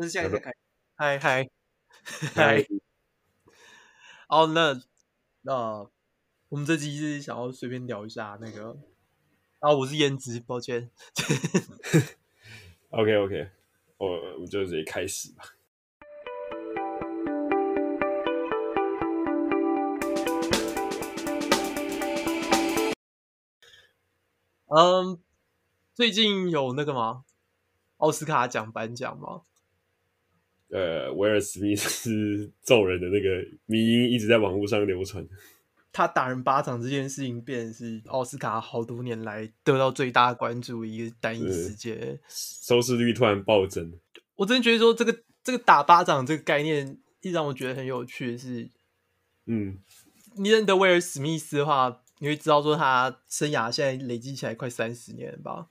那是现在在开。嗨 嗨嗨！哦，那那我们这集是想要随便聊一下那个。啊，我是颜值，抱歉。OK OK，我我们就直接开始吧。嗯，最近有那个吗？奥斯卡奖颁奖吗？呃，威尔史密斯揍人的那个迷音一直在网络上流传。他打人巴掌这件事情，变是奥斯卡好多年来得到最大关注一个单一事件，收视率突然暴增。我真的觉得说，这个这个打巴掌这个概念，一让我觉得很有趣的是，嗯，你认得威尔史密斯的话。你会知道说他生涯现在累积起来快三十年吧，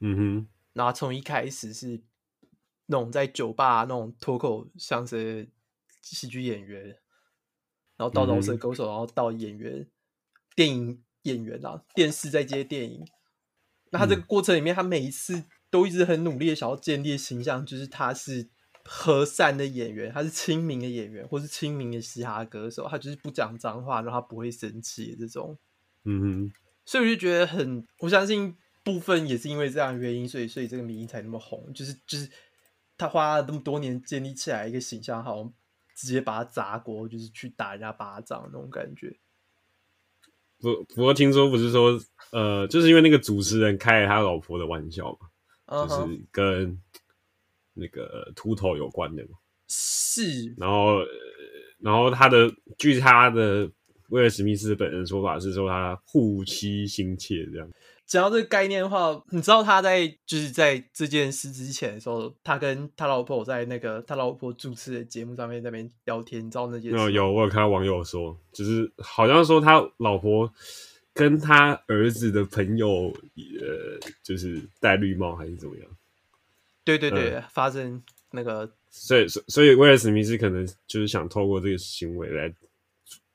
嗯哼，然后从一开始是那种在酒吧那种脱口相声喜剧演员，然后到饶舌歌手，然后到演员、电影演员啊，电视在接电影。那他这个过程里面，他每一次都一直很努力的想要建立的形象，就是他是。和善的演员，他是亲民的演员，或是亲民的嘻哈歌手，他就是不讲脏话，然后他不会生气的这种。嗯哼，所以我就觉得很，我相信部分也是因为这样的原因，所以所以这个迷因才那么红，就是就是他花了那么多年建立起来一个形象，好像直接把他砸锅，就是去打人家巴掌那种感觉。不不过听说不是说，呃，就是因为那个主持人开了他老婆的玩笑嘛，uh -huh. 就是跟。那个秃头有关的嘛是，然后，然后他的据他的威尔史密斯本人说法是说他护妻心切这样。讲到这个概念的话，你知道他在就是在这件事之前的时候，他跟他老婆在那个他老婆主持的节目上面在那边聊天，你知道那件事？有有，我有看到网友说，就是好像说他老婆跟他儿子的朋友，呃，就是戴绿帽还是怎么样？对对对、嗯，发生那个，所以所以威尔史密斯可能就是想透过这个行为来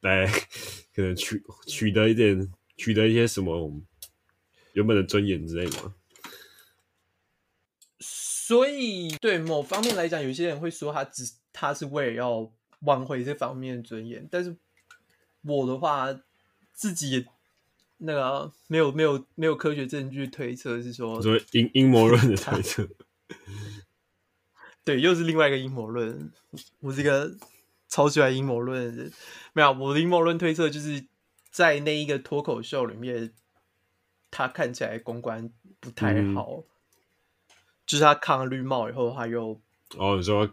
来，可能取取得一点取得一些什么原本的尊严之类的。所以对某方面来讲，有些人会说他只他是为了要挽回这方面的尊严，但是我的话自己也那个没有没有没有科学证据推测是说，说阴阴谋论的推测。对，又是另外一个阴谋论。我是一个超喜欢阴谋论的人。没有，我的阴谋论推测就是在那一个脱口秀里面，他看起来公关不太好。嗯、就是他扛了绿帽以后，他又哦，你说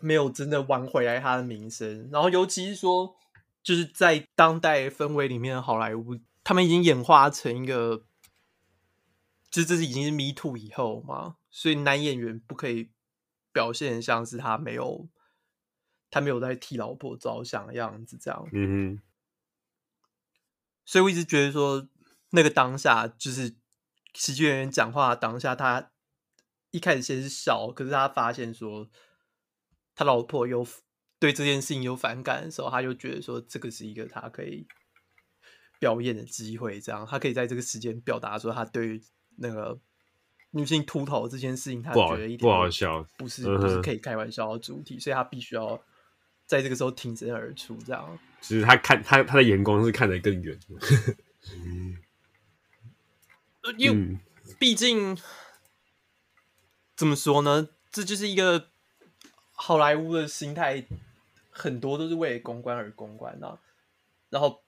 没有真的挽回来他的名声。然后，尤其是说，就是在当代氛围里面，好莱坞他们已经演化成一个，就这是已经是 Me Too 以后嘛，所以男演员不可以。表现像是他没有，他没有在替老婆着想的样子，这样。嗯哼。所以我一直觉得说，那个当下就是喜剧演员讲话当下，他一开始先是笑，可是他发现说，他老婆有对这件事情有反感的时候，他就觉得说，这个是一个他可以表演的机会，这样他可以在这个时间表达说他对那个。女性秃头这件事情，他觉得一点不好笑，不是不是可以开玩笑的主题，所以他必须要在这个时候挺身而出，这样。其实他看他他的眼光是看得更远，因为毕竟怎么说呢，这就是一个好莱坞的心态，很多都是为了公关而公关的。然后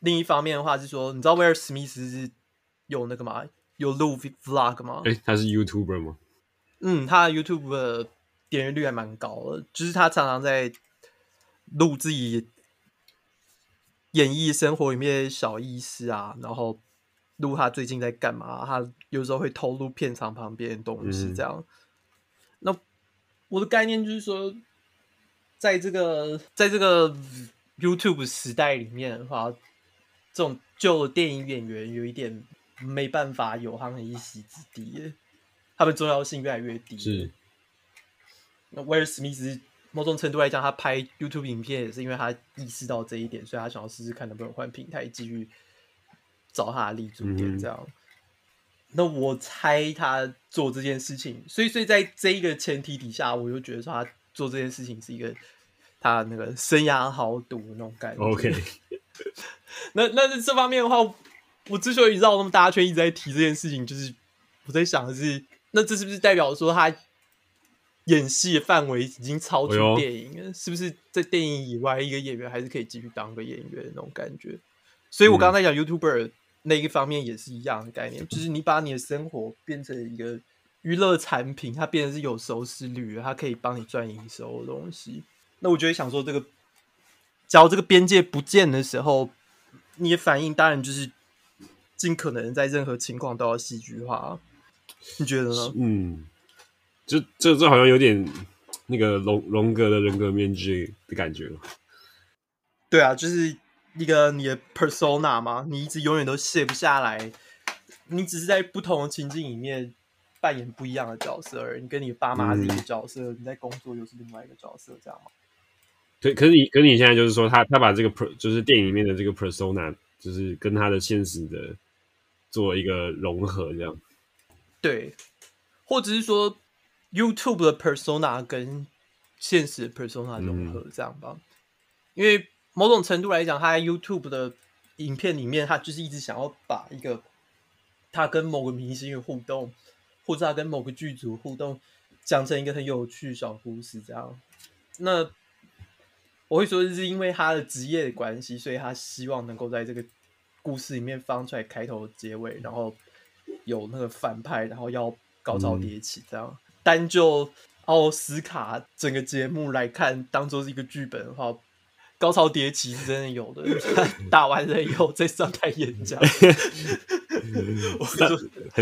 另一方面的话是说，你知道威尔史密斯是有那个吗？有录 vlog 吗？哎、欸，他是 YouTuber 吗？嗯，他的 YouTube 的点阅率还蛮高的，就是他常常在录自己演绎生活里面的小意思啊，然后录他最近在干嘛。他有时候会偷录片场旁边的东西，这样、嗯。那我的概念就是说，在这个在这个 YouTube 时代里面的话，这种旧电影演员有一点。没办法有他们一席之地，他们重要性越来越低。是，那威尔史密斯某种程度来讲，他拍 YouTube 影片也是因为他意识到这一点，所以他想要试试看能不能换平台继续找他的立足点。这样，那我猜他做这件事情，所以所以在这一个前提底下，我就觉得说他做这件事情是一个他那个生涯豪赌那种感觉。OK，那那这方面的话，我之所以绕那么大圈一直在提这件事情，就是我在想的是，那这是不是代表说他演戏的范围已经超出电影了？哎、是不是在电影以外，一个演员还是可以继续当个演员那种感觉？所以我刚刚在讲 YouTuber。嗯那一方面也是一样的概念，就是你把你的生活变成一个娱乐产品，它变成是有收视率，它可以帮你赚营收的东西。那我就会想说，这个，假如这个边界不见的时候，你的反应当然就是尽可能在任何情况都要戏剧化。你觉得呢？嗯，就这这好像有点那个荣荣格的人格面具的感觉。对啊，就是。一个你的 persona 吗？你一直永远都卸不下来，你只是在不同的情境里面扮演不一样的角色而已。你跟你爸妈是一个角色，嗯、你在工作又是另外一个角色，这样吗？可可是你，可是你现在就是说，他他把这个 per 就是电影里面的这个 persona，就是跟他的现实的做一个融合，这样。对，或者是说 YouTube 的 persona 跟现实的 persona 融合，这样吧？嗯、因为。某种程度来讲，他在 YouTube 的影片里面，他就是一直想要把一个他跟某个明星的互动，或者他跟某个剧组互动，讲成一个很有趣小故事。这样，那我会说，是因为他的职业的关系，所以他希望能够在这个故事里面放出来开头、结尾，然后有那个反派，然后要高潮迭起。这样，单就奥斯卡整个节目来看，当做是一个剧本的话。高潮迭起是真的有的，打完了以后再上台演讲。我说，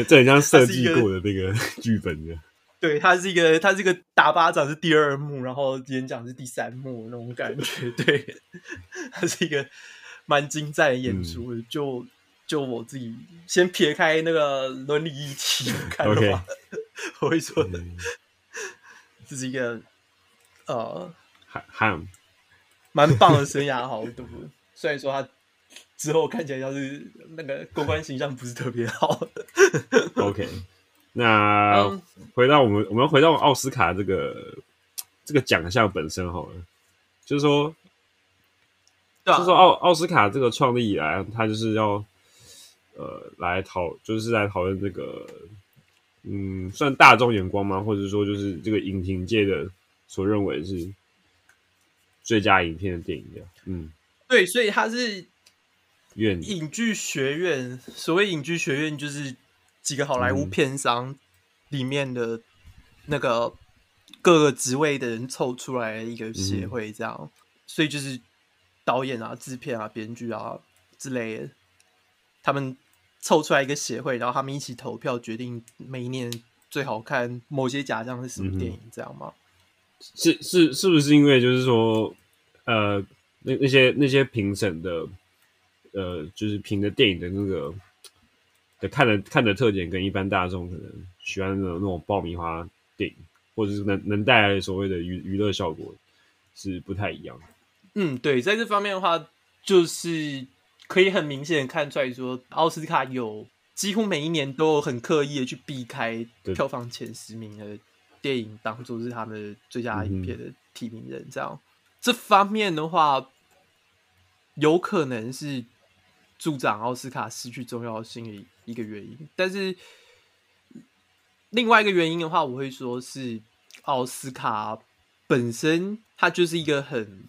这很像设计过的那个剧本的。对，他是一个，他这个打巴掌是第二幕，然后演讲是第三幕那种感觉。对，他是一个蛮精湛的演出。嗯、就就我自己先撇开那个伦理议题看的话，Okay. 我会说，的、这是一个呃，喊。蛮棒的生涯豪赌，虽然说他之后看起来像是那个公关形象不是特别好。OK，那回到我们，我们回到奥斯卡这个这个奖项本身好了，就是说，对啊、就是说奥奥斯卡这个创立以来，他就是要呃来讨，就是来讨论这个嗯，算大众眼光吗？或者说就是这个影评界的所认为是。最佳影片的电影的，嗯，对，所以它是院影剧学院。所谓影剧学院，就是几个好莱坞片商里面的那个各个职位的人凑出来的一个协会，这样。嗯、所以就是导演啊、制片啊、编剧啊之类的，他们凑出来一个协会，然后他们一起投票决定每一年最好看某些奖项是什么电影，这样吗？是是是不是因为就是说，呃，那那些那些评审的，呃，就是评的电影的那个的看的看的特点，跟一般大众可能喜欢那种那种爆米花电影，或者是能能带来所谓的娱娱乐效果，是不太一样的。嗯，对，在这方面的话，就是可以很明显看出来说，奥斯卡有几乎每一年都有很刻意的去避开票房前十名的。电影当做是他们最佳影片的提名人，这样、这方面的话，有可能是助长奥斯卡失去重要性的一个原因。但是另外一个原因的话，我会说是奥斯卡本身它就是一个很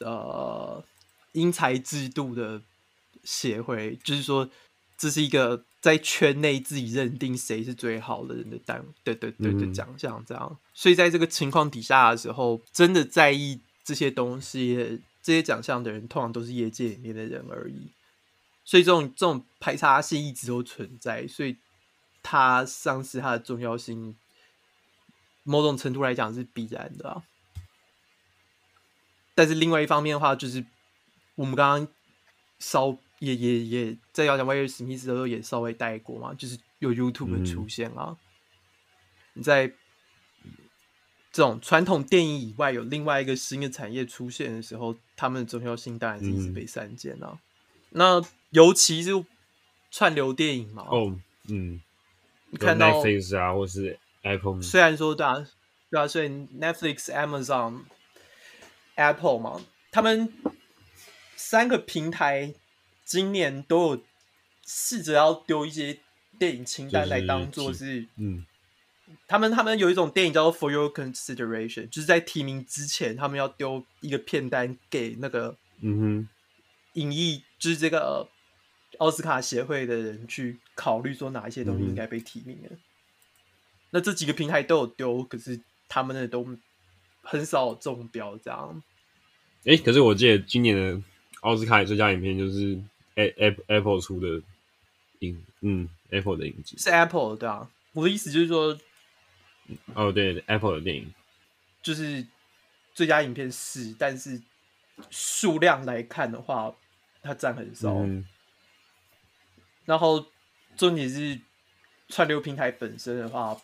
呃因材制度的协会，就是说这是一个。在圈内自己认定谁是最好的人的单，对对对的奖项这样，所以在这个情况底下的时候，真的在意这些东西、这些奖项的人，通常都是业界里面的人而已。所以这种这种排他性一直都存在，所以它丧失它的重要性，某种程度来讲是必然的啊。但是另外一方面的话，就是我们刚刚稍。也也也在要讲威尔史密斯的时候也稍微带过嘛，就是有 YouTube 的出现啊。嗯、你在这种传统电影以外，有另外一个新的产业出现的时候，他们的重要性当然是一直被删减啊。嗯、那尤其是串流电影嘛，哦，嗯，你看到 Netflix 啊，或是 Apple，虽然说对啊，对啊，所以 Netflix、Amazon、Apple 嘛，他们三个平台今年都有试着要丢一些电影清单来当做是，嗯，他们他们有一种电影叫做 For Your Consideration，就是在提名之前，他们要丢一个片单给那个，嗯哼，影艺，就是这个奥斯卡协会的人去考虑说哪一些东西应该被提名的。嗯、那这几个平台都有丢，可是他们的都很少中标，这样。哎、欸，可是我记得今年的奥斯卡最佳影片就是 Apple Apple 出的影，嗯，Apple 的影集是 Apple 对啊。我的意思就是说，哦，对，Apple 的电影就是最佳影片是，但是数量来看的话，它占很少。嗯、然后重点是串流平台本身的话，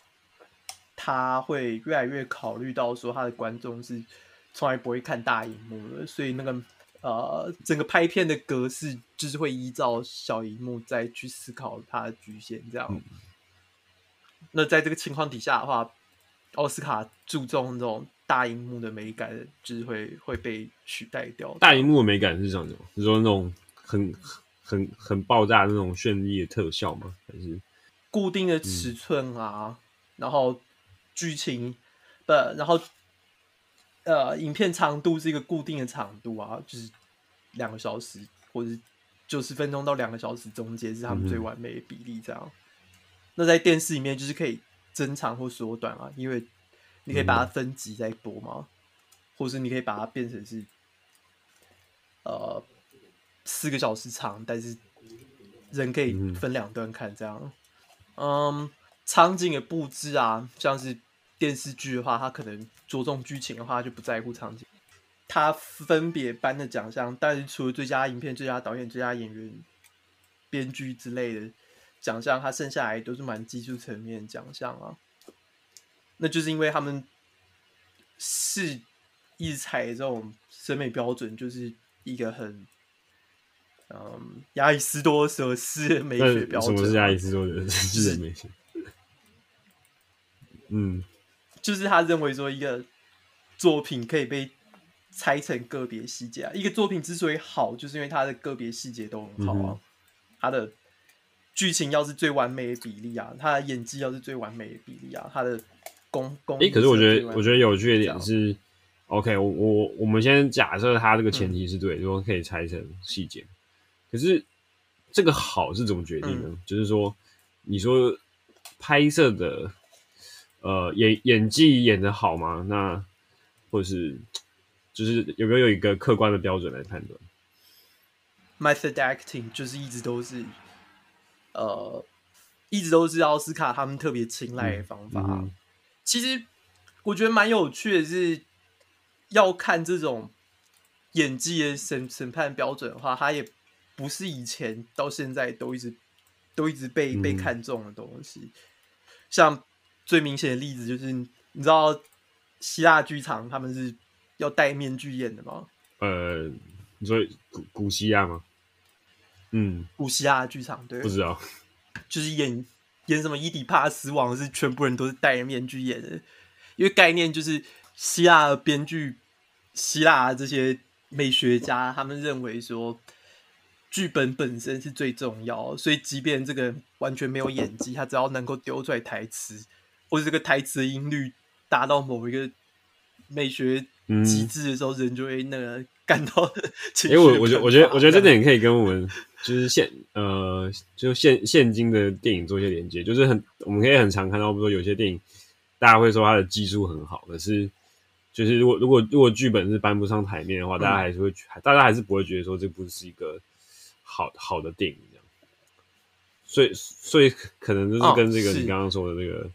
它会越来越考虑到说，它的观众是。从来不会看大荧幕的，所以那个呃，整个拍片的格式就是会依照小荧幕再去思考它的局限，这样。嗯、那在这个情况底下的话，奥斯卡注重这种大荧幕的美感，就是会会被取代掉。大荧幕的美感是什么？是说那种很很很爆炸的那种绚丽的特效吗？还是固定的尺寸啊？嗯、然后剧情不，然后。呃，影片长度是一个固定的长度啊，就是两个小时或者九十分钟到两个小时中间是他们最完美的比例。这样，嗯、那在电视里面就是可以增长或缩短啊，因为你可以把它分集再播嘛，嗯、或是你可以把它变成是呃四个小时长，但是人可以分两段看这样。嗯，场景的布置啊，像是。电视剧的话，他可能着重剧情的话，就不在乎场景。他分别颁的奖项，但是除了最佳影片、最佳导演、最佳演员、编剧之类的奖项，他剩下来都是蛮技术层面的奖项啊。那就是因为他们是一直采这种审美标准，就是一个很嗯亚里士多德式的美学标准。什么是亚里士多德式美学？嗯。就是他认为说，一个作品可以被拆成个别细节啊。一个作品之所以好，就是因为它的个别细节都很好啊。它的剧情要是最完美的比例啊，他的演技要是最完美的比例啊，他的功功。哎，可是我觉得，我觉得有趣的点是，OK，我我我们先假设他这个前提是对，说可以拆成细节。可是这个好是怎么决定呢？就是说，你说拍摄的。呃，演演技演的好吗？那或者是就是有没有一个客观的标准来判断？Method acting 就是一直都是呃，一直都是奥斯卡他们特别青睐的方法。嗯嗯、其实我觉得蛮有趣的是，要看这种演技的审审判标准的话，它也不是以前到现在都一直都一直被、嗯、被看中的东西，像。最明显的例子就是，你知道希腊剧场他们是要戴面具演的吗？呃，你说古古希腊吗？嗯，古希腊剧场对，不知道，就是演演什么伊底帕斯王是全部人都是戴着面具演的，因为概念就是希腊的编剧、希腊这些美学家他们认为说。剧本本身是最重要，所以即便这个完全没有演技，他只要能够丢出来台词，或者这个台词的音律达到某一个美学极致的时候，嗯、人就会那个感到。哎、欸，我我觉得我觉得我觉得这点可以跟我们就是现呃就现现今的电影做一些连接，就是很我们可以很常看到，比如说有些电影大家会说它的技术很好，可是就是如果如果如果剧本是搬不上台面的话，大家还是会、嗯、大家还是不会觉得说这不是一个。好好的电影这样，所以所以可能就是跟这个你刚刚说的那个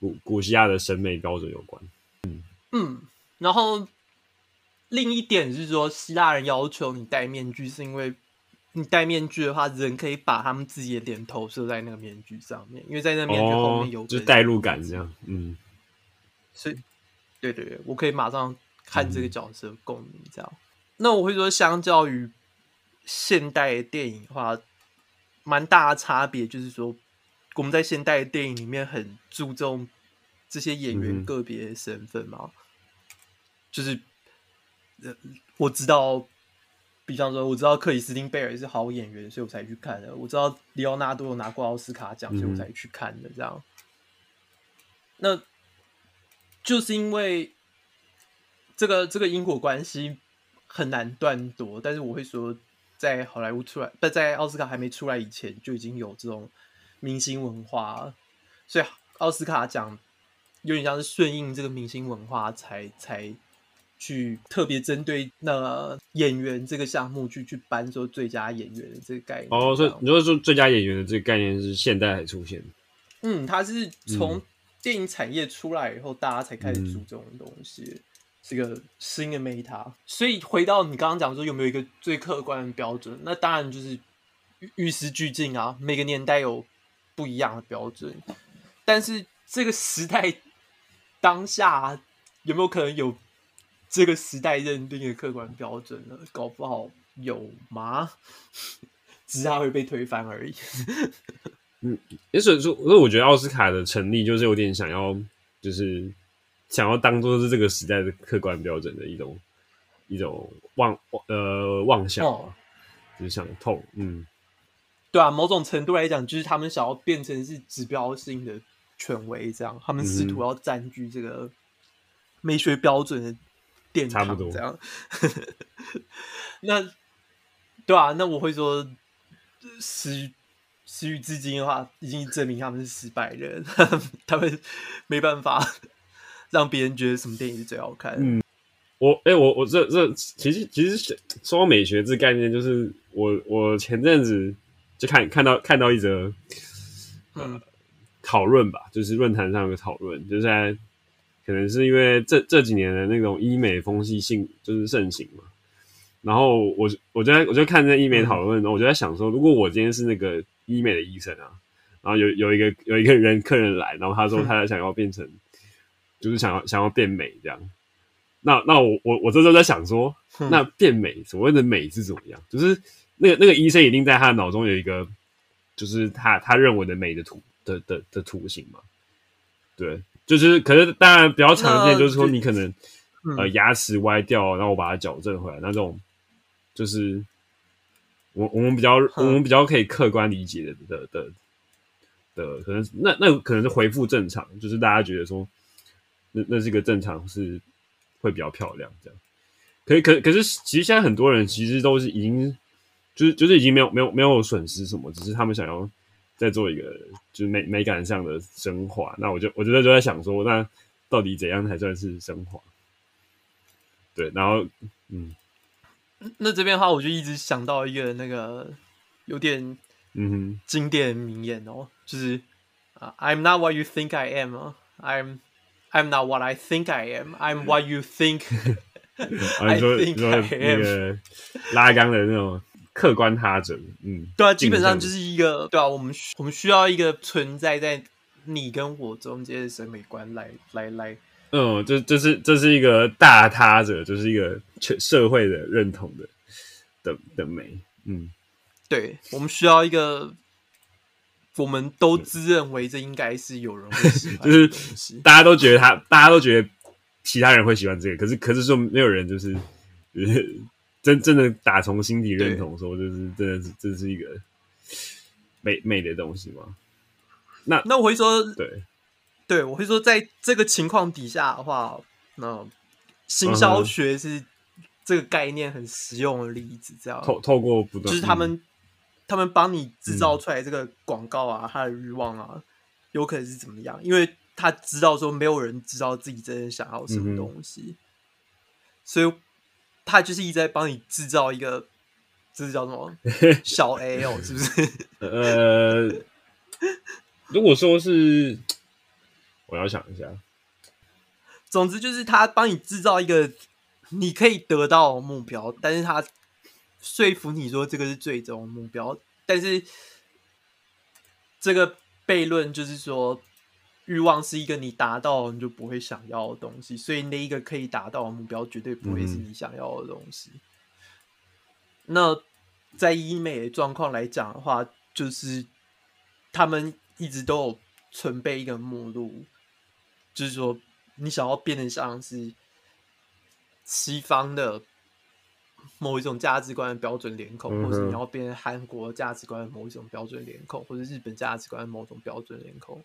古古希腊的审美标准有关。嗯嗯，然后另一点是说，希腊人要求你戴面具，是因为你戴面具的话，人可以把他们自己的脸投射在那个面具上面，因为在那面具后面有、哦、就是代入感这样。嗯，所以对对对，我可以马上看这个角色共鸣这样。嗯、那我会说，相较于。现代电影的话，蛮大的差别就是说，我们在现代电影里面很注重这些演员个别的身份嘛，嗯、就是呃，我知道，比方说，我知道克里斯汀贝尔是好演员，所以我才去看的。我知道李奥纳多有拿过奥斯卡奖，所以我才去看的。这样，嗯、那就是因为这个这个因果关系很难断夺，但是我会说，在好莱坞出来，不在奥斯卡还没出来以前，就已经有这种明星文化，所以奥斯卡奖。有点像是顺应这个明星文化才，才才去特别针对那演员这个项目去去颁说最佳演员的这个概念。哦，所以你说说最佳演员的这个概念是现代才出现？嗯，它是从电影产业出来以后，大家才开始注重的东西，嗯、是个新的 meta。所以回到你刚刚讲说有没有一个最客观的标准？那当然就是与时俱进啊，每个年代有不一样的标准，但是这个时代。当下有没有可能有这个时代认定的客观标准了？搞不好有吗？只是它会被推翻而已。嗯，所以说，所以我觉得奥斯卡的成立就是有点想要，就是想要当做是这个时代的客观标准的一种一种妄呃妄想，哦、就是想透。嗯，对啊，某种程度来讲，就是他们想要变成是指标性的。权威这样，他们试图要占据这个美学标准的殿堂，这样。那对啊，那我会说，时时于至今的话，已经证明他们是失败人，他们没办法 让别人觉得什么电影是最好看的。嗯，我哎、欸，我我这这其实其实说到美学这概念，就是我我前阵子就看看到看到一则，嗯。讨论吧，就是论坛上有个讨论，就是在可能是因为这这几年的那种医美风气性就是盛行嘛，然后我我就在我就看这医美讨论，然后我就在想说，如果我今天是那个医美的医生啊，然后有有一个有一个人 客人来，然后他说他想要变成，就是想要想要变美这样，那那我我我这时候在想说，那变美所谓的美是怎么样？就是那个那个医生一定在他的脑中有一个，就是他他认为的美的图。的的的图形嘛，对，就是可是当然比较常见，就是说你可能、嗯、呃牙齿歪掉，然后我把它矫正回来，那种就是我我们比较、嗯、我们比较可以客观理解的的的的，可能那那可能是恢复正常，就是大家觉得说那那是一个正常是会比较漂亮这样，可可可是其实现在很多人其实都是已经就是就是已经没有没有没有损失什么，只是他们想要。在做一个就是美美感上的升华，那我就我觉得就在想说，那到底怎样才算是升华？对，然后嗯，那这边的话，我就一直想到一个那个有点嗯哼经典名言哦，就是啊、uh,，I'm not what you think I am，I'm I'm not what I think I am，I'm what you think I think I am，那个拉缸的那种。客观他者，嗯，对啊，基本上就是一个，对啊，我们我们需要一个存在在你跟我中间的审美观来来来，嗯，这这是这是一个大他者，就是一个全社会的认同的的的美，嗯，对，我们需要一个，我们都自认为这应该是有人会喜欢，就是大家都觉得他，大家都觉得其他人会喜欢这个，可是可是说没有人就是。就是真真的打从心底认同说，这是真的是这是一个美美的东西吗？那那我会说，对对，我会说，在这个情况底下的话，那行销学是这个概念很实用的例子。这样透透过不断，就是他们、嗯、他们帮你制造出来这个广告啊，他的欲望啊，有可能是怎么样？因为他知道说没有人知道自己真正想要什么东西，嗯、所以。他就是一直在帮你制造一个，这是叫什么 小 A 哦，是不是？呃，如果说是，我要想一下。总之就是他帮你制造一个你可以得到的目标，但是他说服你说这个是最终目标，但是这个悖论就是说。欲望是一个你达到你就不会想要的东西，所以那一个可以达到的目标绝对不会是你想要的东西。嗯、那在医美的状况来讲的话，就是他们一直都有准备一个目录，就是说你想要变得像是西方的某一种价值观的标准脸孔，或者你要变成韩国价值观的某一种标准脸孔，或者日本价值观的某种标准脸孔。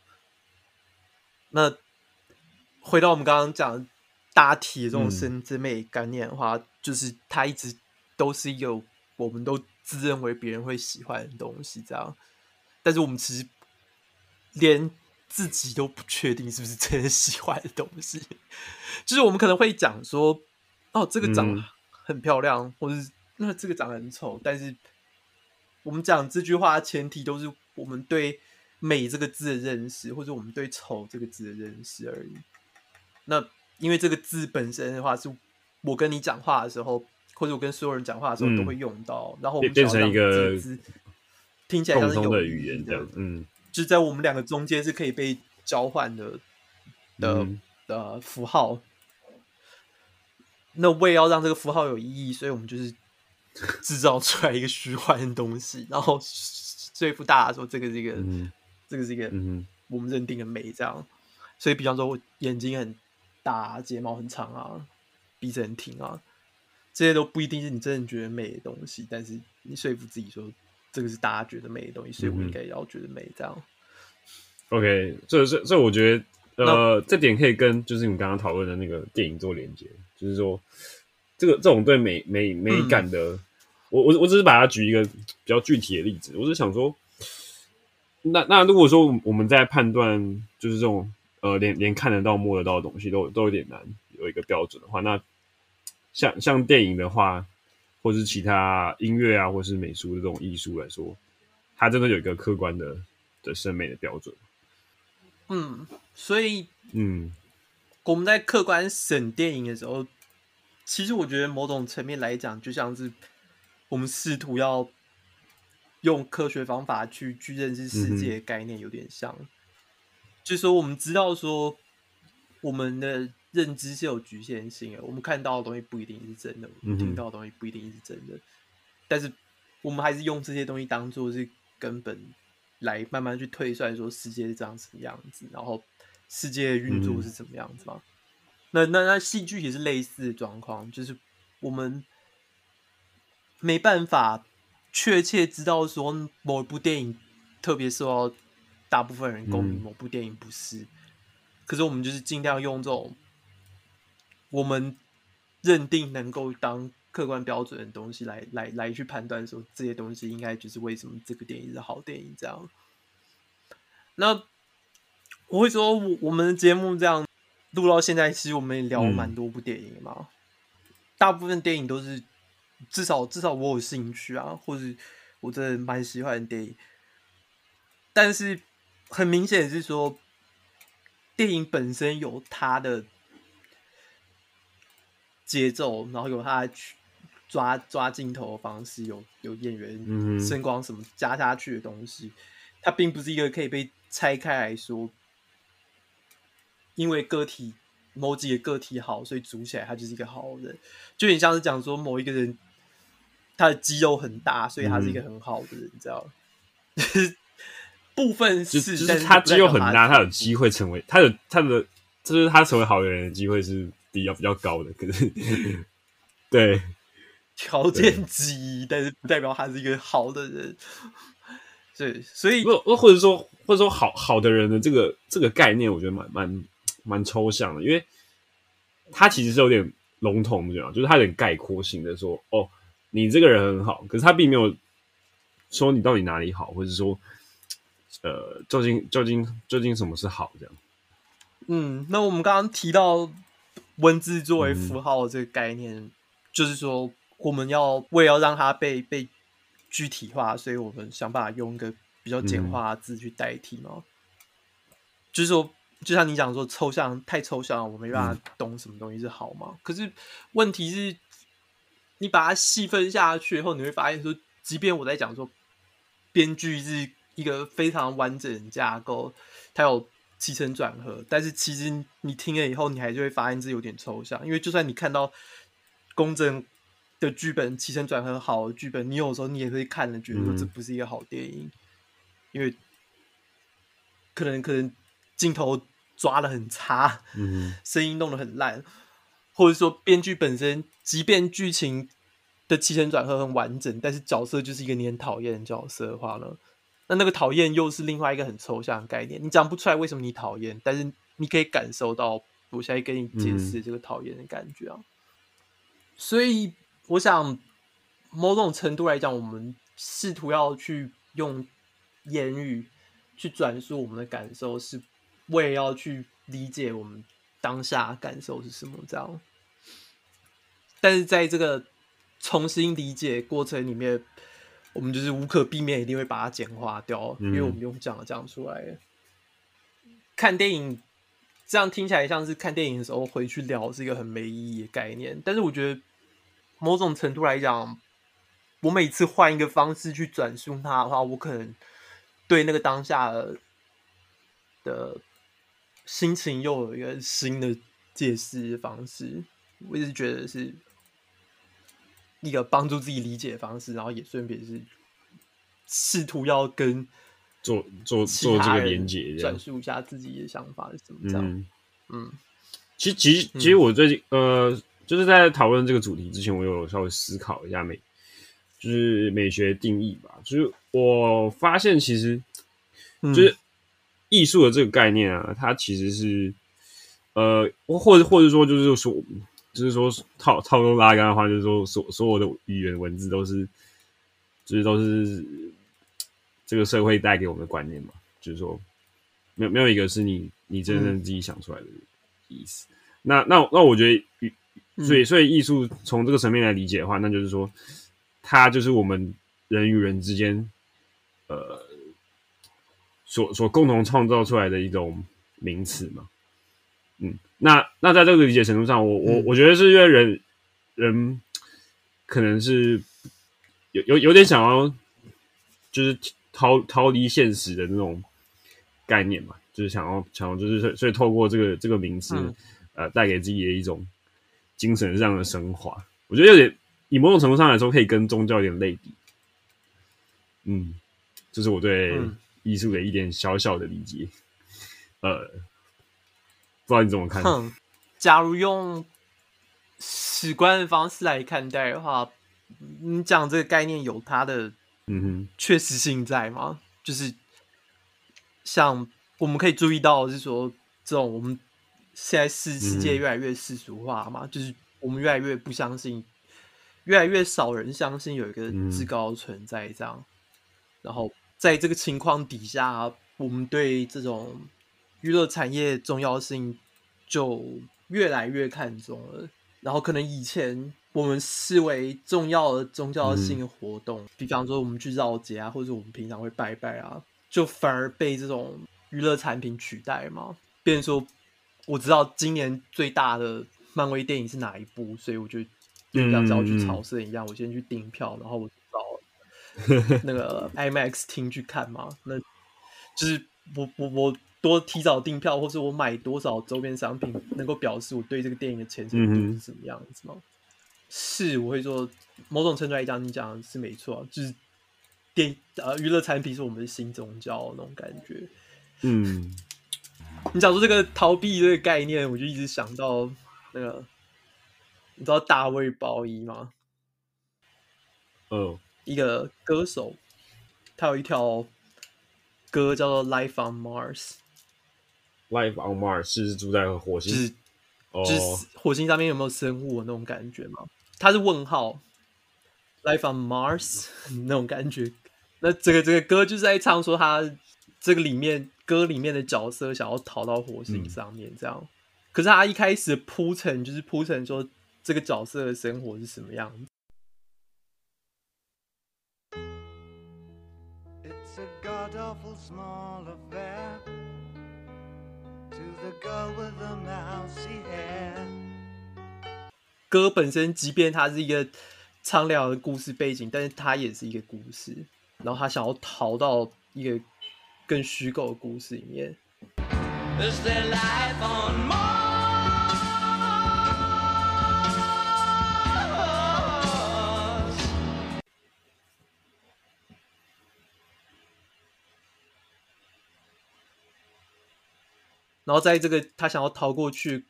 那回到我们刚刚讲大体的这种生之美概念的话，嗯、就是它一直都是一个我们都自认为别人会喜欢的东西，这样。但是我们其实连自己都不确定是不是真的喜欢的东西。就是我们可能会讲说，哦，这个长得很漂亮，嗯、或者是那这个长得很丑。但是我们讲这句话的前提都是我们对。美这个字的认识，或者我们对丑这个字的认识而已。那因为这个字本身的话，是我跟你讲话的时候，或者我跟所有人讲话的时候都会用到，嗯、然后我们变成一个听起来像是有的语言这样。嗯，就在我们两个中间是可以被交换的的、嗯、的符号。那为了要让这个符号有意义，所以我们就是制造出来一个虚幻的东西，然后说服大家说这个是一个。嗯这个是一个我们认定的美，这样，嗯、所以比方说我眼睛很大，睫毛很长啊，鼻子很挺啊，这些都不一定是你真正觉得美的东西，但是你说服自己说这个是大家觉得美的东西，所以我应该也要觉得美，这样。OK，这这这，我觉得呃，这点可以跟就是你刚刚讨论的那个电影做连接，就是说这个这种对美美美感的，嗯、我我我只是把它举一个比较具体的例子，我是想说。那那如果说我们在判断就是这种呃连连看得到摸得到的东西都都有点难有一个标准的话，那像像电影的话，或是其他音乐啊，或是美术的这种艺术来说，它真的有一个客观的的审美的标准。嗯，所以嗯，我们在客观审电影的时候，其实我觉得某种层面来讲，就像是我们试图要。用科学方法去去认识世界的概念有点像，嗯、就是说我们知道说我们的认知是有局限性的，我们看到的东西不一定是真的，我们听到的东西不一定是真的，嗯、但是我们还是用这些东西当做是根本来慢慢去推算说世界是长什么样子，然后世界的运作是怎么样子嘛？嗯、那那那戏剧也是类似的状况，就是我们没办法。确切知道说某一部电影特别受到大部分人共鸣，某部电影不是。可是我们就是尽量用这种我们认定能够当客观标准的东西来来来去判断说这些东西应该就是为什么这个电影是好电影这样。那我会说，我我们的节目这样录到现在，其实我们也聊了蛮多部电影嘛，大部分电影都是。至少至少我有兴趣啊，或者我真的蛮喜欢电影，但是很明显是说，电影本身有它的节奏，然后有它抓抓镜头的方式，有有演员声光什么加下去的东西，它并不是一个可以被拆开来说，因为个体某几个个体好，所以组起来他就是一个好人，就有点像是讲说某一个人。他的肌肉很大，所以他是一个很好的人，你知道？部分是，就是他肌肉很大，他有机会成为他的他的，就是他成为好的人的机会是比较比较高的。可是，对，条件之一，但是不代表他是一个好的人。对，所以或或者说或者说好好的人的这个这个概念，我觉得蛮蛮蛮抽象的，因为他其实是有点笼统，你知道就是他有点概括性的说哦。你这个人很好，可是他并没有说你到底哪里好，或者说，呃，究竟究竟究竟什么是好这样？嗯，那我们刚刚提到文字作为符号这个概念，嗯、就是说我们要为了要让它被被具体化，所以我们想办法用一个比较简化的字去代替嘛。嗯、就是说，就像你讲说，抽象太抽象了，我没办法懂什么东西是好嘛。嗯、可是问题是。你把它细分下去以后，你会发现说，即便我在讲说，编剧是一个非常完整的架构，它有起承转合，但是其实你听了以后，你还是会发现这有点抽象。因为就算你看到工整的剧本，起承转合好的剧本，你有时候你也会看了觉得说这不是一个好电影，嗯、因为可能可能镜头抓的很差，嗯，声音弄得很烂，或者说编剧本身即便剧情的起承转合很完整，但是角色就是一个你很讨厌的角色的话呢，那那个讨厌又是另外一个很抽象的概念，你讲不出来为什么你讨厌，但是你可以感受到我现在跟你解释这个讨厌的感觉啊。嗯、所以我想，某种程度来讲，我们试图要去用言语去转述我们的感受，是为了要去理解我们当下感受是什么。这样，但是在这个重新理解过程里面，我们就是无可避免，一定会把它简化掉，因为我们用讲的讲出来。看电影。这样听起来像是看电影的时候回去聊是一个很没意义的概念，但是我觉得某种程度来讲，我每次换一个方式去转述它的话，我可能对那个当下的，的心情又有一个新的解释方式。我一直觉得是一个帮助自己理解的方式，然后也顺便是试图要跟。做做做这个连接，转述一下自己的想法是怎么这样。嗯，嗯其实其实其实我最近、嗯、呃，就是在讨论这个主题之前，我有稍微思考一下美，就是美学定义吧。就是我发现，其实就是艺术的这个概念啊，它其实是呃，或者或者说就是说，就是说套套用拉杆的话，就是说所所有的语言文字都是，就是都是。这个社会带给我们的观念嘛，就是说，没有没有一个是你你真正自己想出来的意思。嗯、那那那我觉得，所以所以艺术从这个层面来理解的话，那就是说，它就是我们人与人之间，呃，所所共同创造出来的一种名词嘛。嗯，那那在这个理解程度上，我我我觉得是因为人人可能是有有有点想要，就是。逃逃离现实的那种概念嘛，就是想要想要，就是所以透过这个这个名词，嗯、呃，带给自己的一种精神上的升华。我觉得有点，以某种程度上来说，可以跟宗教有点类比。嗯，这、就是我对艺术的一点小小的理解。嗯、呃，不知道你怎么看？哼，假如用史观的方式来看待的话，你讲这个概念有它的。嗯哼，确实性在吗？就是像我们可以注意到，是说这种我们现在世世界越来越世俗化嘛，嗯、就是我们越来越不相信，越来越少人相信有一个至高存在这样。嗯、然后在这个情况底下，我们对这种娱乐产业重要性就越来越看重了。然后可能以前。我们视为重要的宗教性活动，嗯、比方说我们去绕街啊，或者我们平常会拜拜啊，就反而被这种娱乐产品取代嘛。变成说，我知道今年最大的漫威电影是哪一部，所以我就就像是要去朝圣一样，嗯、我先去订票，然后我找 那个 IMAX 厅去看嘛。那就是我我我多提早订票，或是我买多少周边商品，能够表示我对这个电影的虔诚度是什么样子吗？嗯是，我会说，某种程度来讲，你讲的是没错，就是电呃娱乐产品是我们的新宗教那种感觉。嗯，你讲说这个逃避这个概念，我就一直想到那个，你知道大卫鲍伊吗？哦，一个歌手，他有一条歌叫做《Life on Mars》。Life on Mars 是住在火星，就是，就是火星上面有没有生物那种感觉吗？它是问号，Life on Mars 那种感觉。那这个这个歌就是在唱说他这个里面歌里面的角色想要逃到火星上面这样。嗯、可是他一开始铺陈就是铺陈说这个角色的生活是什么样子。It's a God awful small affair to the girl with the mousy hair 歌本身，即便它是一个苍凉的故事背景，但是它也是一个故事。然后他想要逃到一个更虚构的故事里面。然后在这个他想要逃过去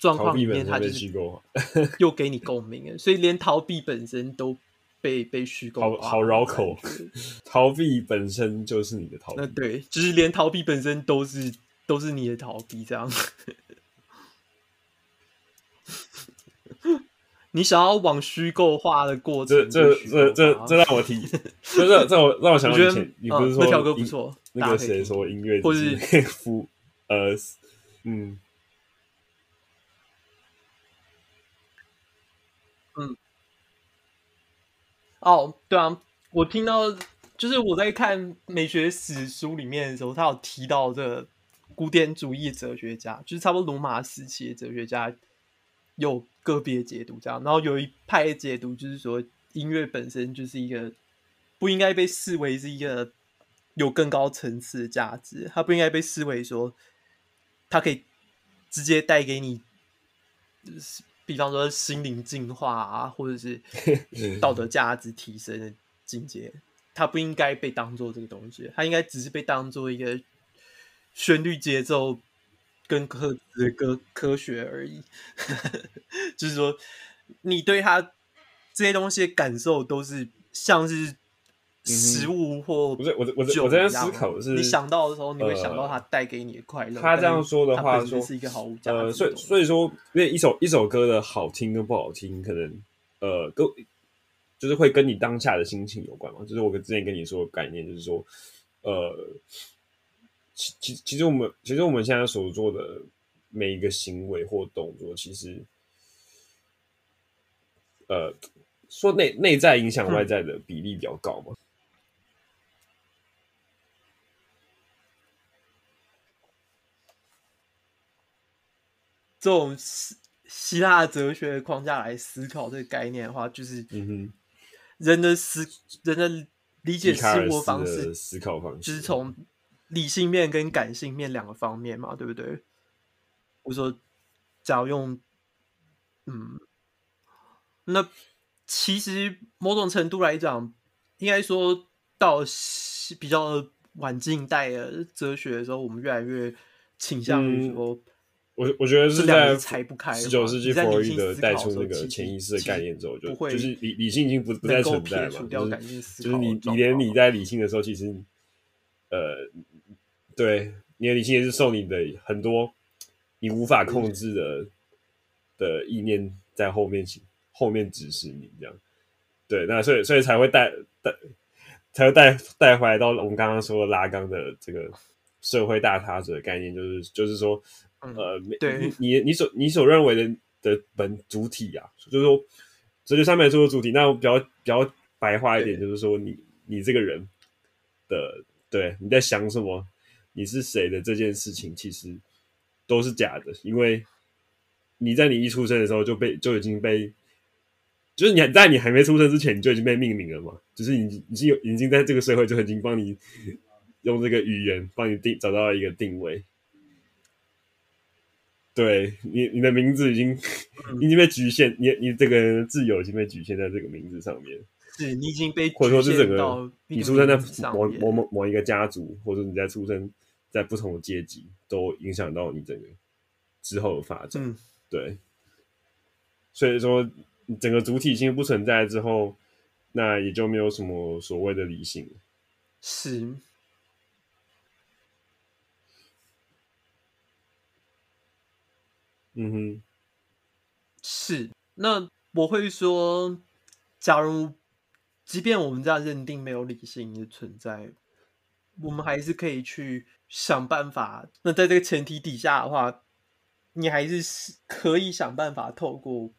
状况里面，他就是 又给你共鸣了，所以连逃避本身都被被虚构，好好绕口。逃避本身就是你的逃避，那对，就是连逃避本身都是都是你的逃避，这样。你想要往虚构化的过程，这这这这让我提，这这这我让我想到以前，你不是说那条歌不错，那个谁说音乐或是夫呃嗯。嗯。哦对啊，我听到就是我在看美学史书里面的时候，他有提到这个古典主义哲学家，就是差不多罗马时期的哲学家。有个别解读这样，然后有一派的解读就是说，音乐本身就是一个不应该被视为是一个有更高层次的价值，它不应该被视为说它可以直接带给你，比方说心灵净化啊，或者是 道德价值提升的境界，它不应该被当做这个东西，它应该只是被当做一个旋律节奏。跟科的科科学而已，就是说，你对他这些东西的感受都是像是食物或不是我我我在思考的是，你想到的时候，你会想到它带给你的快乐。他这样说的话，说是一个毫无价值。所以所以说，因为一首一首歌的好听跟不好听，可能呃，跟就是会跟你当下的心情有关嘛。就是我之前跟你说的概念，就是说，呃。其其其实我们其实我们现在所做的每一个行为或动作，其实，呃，说内内在影响外在的比例比较高嘛。这种希希腊哲学的框架来思考这个概念的话，就是嗯，人的思人的理解生活方式、思考方式，就是从。理性面跟感性面两个方面嘛，对不对？我说，假如用，嗯，那其实某种程度来讲，应该说到比较晚近代的哲学的时候，我们越来越倾向于说，嗯、我我觉得是在拆不开。十九世纪弗洛伊德带出那个潜意识的概念之后，就就是理理性已经不不再存在嘛，就是就是你你连你在理性的时候，其实呃。对，你的理性也是受你的很多你无法控制的的意念在后面后面指示你这样。对，那所以所以才会带带才会带带回来到我们刚刚说的拉缸的这个社会大他者的概念，就是就是说，呃，对，你你所你所认为的的本主体啊，就是说哲学上面说的主体，那我比较比较白话一点，就是说你你这个人的对你在想什么？你是谁的这件事情，其实都是假的，因为你在你一出生的时候就被就已经被，就是你在你还没出生之前，你就已经被命名了嘛，就是你已经有已经在这个社会就已经帮你用这个语言帮你定找到一个定位，对你你的名字已经已经被局限，你你这个人的自由已经被局限在这个名字上面。是你已经被或者说是整个你出生在某某某某一个家族，或者你在出生在不同的阶级，都影响到你整个之后的发展。嗯、对，所以说整个主体性不存在之后，那也就没有什么所谓的理性。是，嗯哼，是。那我会说，假如。即便我们这样认定没有理性的存在，我们还是可以去想办法。那在这个前提底下的话，你还是可以想办法透过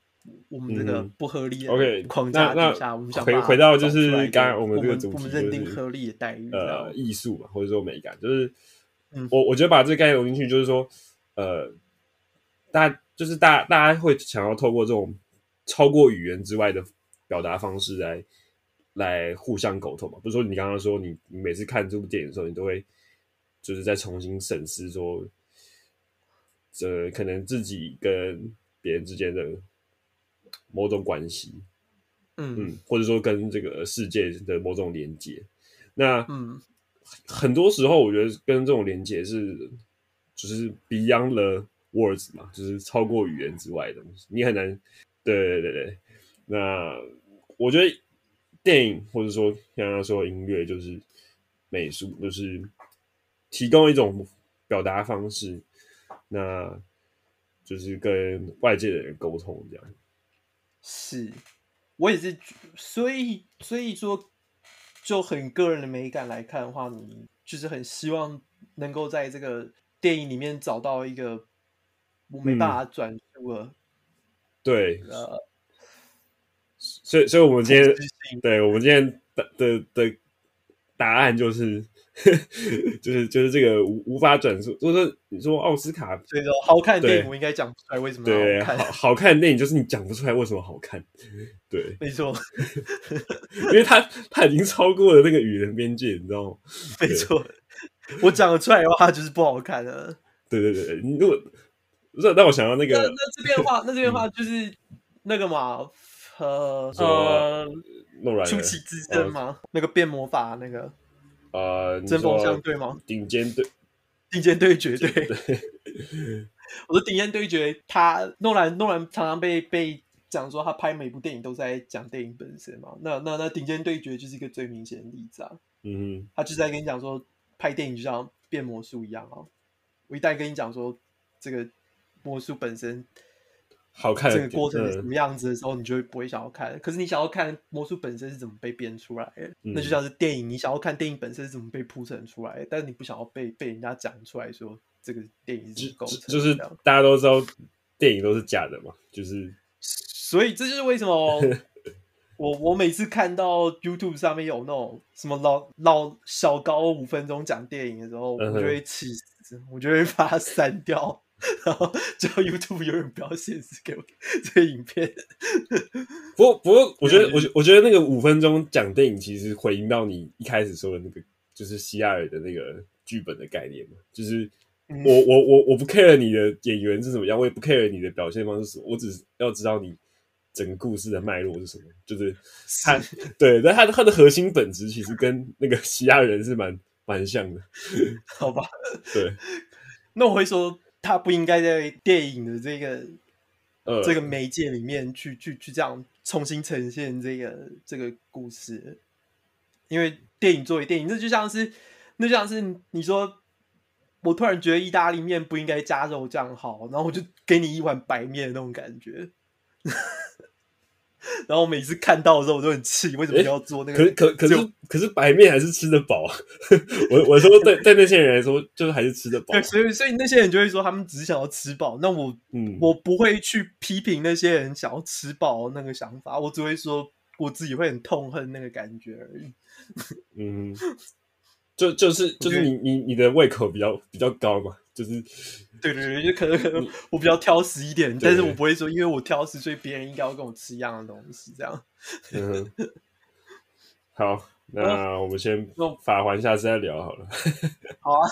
我们这个不合理的框架底下，我们想回回到就是刚刚我们这个主题，我们认定合理的待遇，呃，艺术嘛，或者说美感，就是我我觉得把这个概念融进去，就是说，呃，大家就是大大家会想要透过这种超过语言之外的表达方式来。来互相沟通嘛，不是说你刚刚说你你每次看这部电影的时候，你都会就是在重新审视说，这可能自己跟别人之间的某种关系，嗯嗯，或者说跟这个世界的某种连接。那嗯，很多时候我觉得跟这种连接是就是 beyond the words 嘛，就是超过语言之外的东西，你很难。对对对对，那我觉得电影或者说像刚刚说的音乐，就是美术，就是提供一种表达方式，那就是跟外界的人沟通这样。是，我也是，所以所以说，就很个人的美感来看的话，你就是很希望能够在这个电影里面找到一个我没办法转述了。嗯对，呃，所以，所以我们今天，对我们今天的的的答案就是，就是就是这个无无法转述。就是说你说奥斯卡，所以说好看的电影，我应该讲不出来为什么对好看。好好看的电影就是你讲不出来为什么好看。对，没错，因为他他已经超过了那个语言边界，你知道吗？没错，我讲得出来的话，就是不好看了。对对对，你如果。不是，那我想要那个。那那这边的话，那这边的话 就是那个嘛，呃呃，出奇制胜吗？那个变魔法那个，呃，针锋相对吗？顶尖对，顶尖对决对。我说顶尖对决，他诺兰诺兰常常被被讲说他拍每部电影都在讲电影本身嘛。那那那顶尖对决就是一个最明显的例子啊。嗯，他就在跟你讲说，拍电影就像变魔术一样啊。我一旦跟你讲说这个。魔术本身好看，这个过程是什么样子的时候，你就会不会想要看。可是你想要看魔术本身是怎么被编出来的，那就像是电影，你想要看电影本身是怎么被铺陈出来的，但是你不想要被被人家讲出来说这个电影是构成，就是大家都知道电影都是假的嘛，就是所以这就是为什么 我我每次看到 YouTube 上面有那种什么老老小高五分钟讲电影的时候，我就会气死，我就会把它删掉。然后叫 YouTube 有人不要显示给我这个影片。不过，不过，我觉得，我我觉得那个五分钟讲电影，其实回应到你一开始说的那个，就是西亚尔的那个剧本的概念嘛。就是我，我，我，我不 care 你的演员是怎么样，我也不 care 你的表现方式是什么，我只要知道你整个故事的脉络是什么。就是他，对，但他的他的核心本质其实跟那个 西亚人是蛮蛮像的。好吧，对，那我会说。他不应该在电影的这个、呃、这个媒介里面去去去这样重新呈现这个这个故事，因为电影作为电影，那就像是那就像是你说，我突然觉得意大利面不应该加肉酱好，然后我就给你一碗白面的那种感觉。然后我每次看到的时候，我都很气，为什么要做那个？可可可是可是白面还是吃得饱啊！我我说对对那些人来说，就是还是吃得饱。对，所以所以那些人就会说，他们只是想要吃饱。那我嗯，我不会去批评那些人想要吃饱那个想法，我只会说我自己会很痛恨那个感觉而已。嗯，就就是就是你你你的胃口比较比较高嘛。就是，对对对，就可能可能我比较挑食一点，但是我不会说，因为我挑食，所以别人应该要跟我吃一样的东西，这样。嗯，好，那我们先法环下次再聊好了。好啊。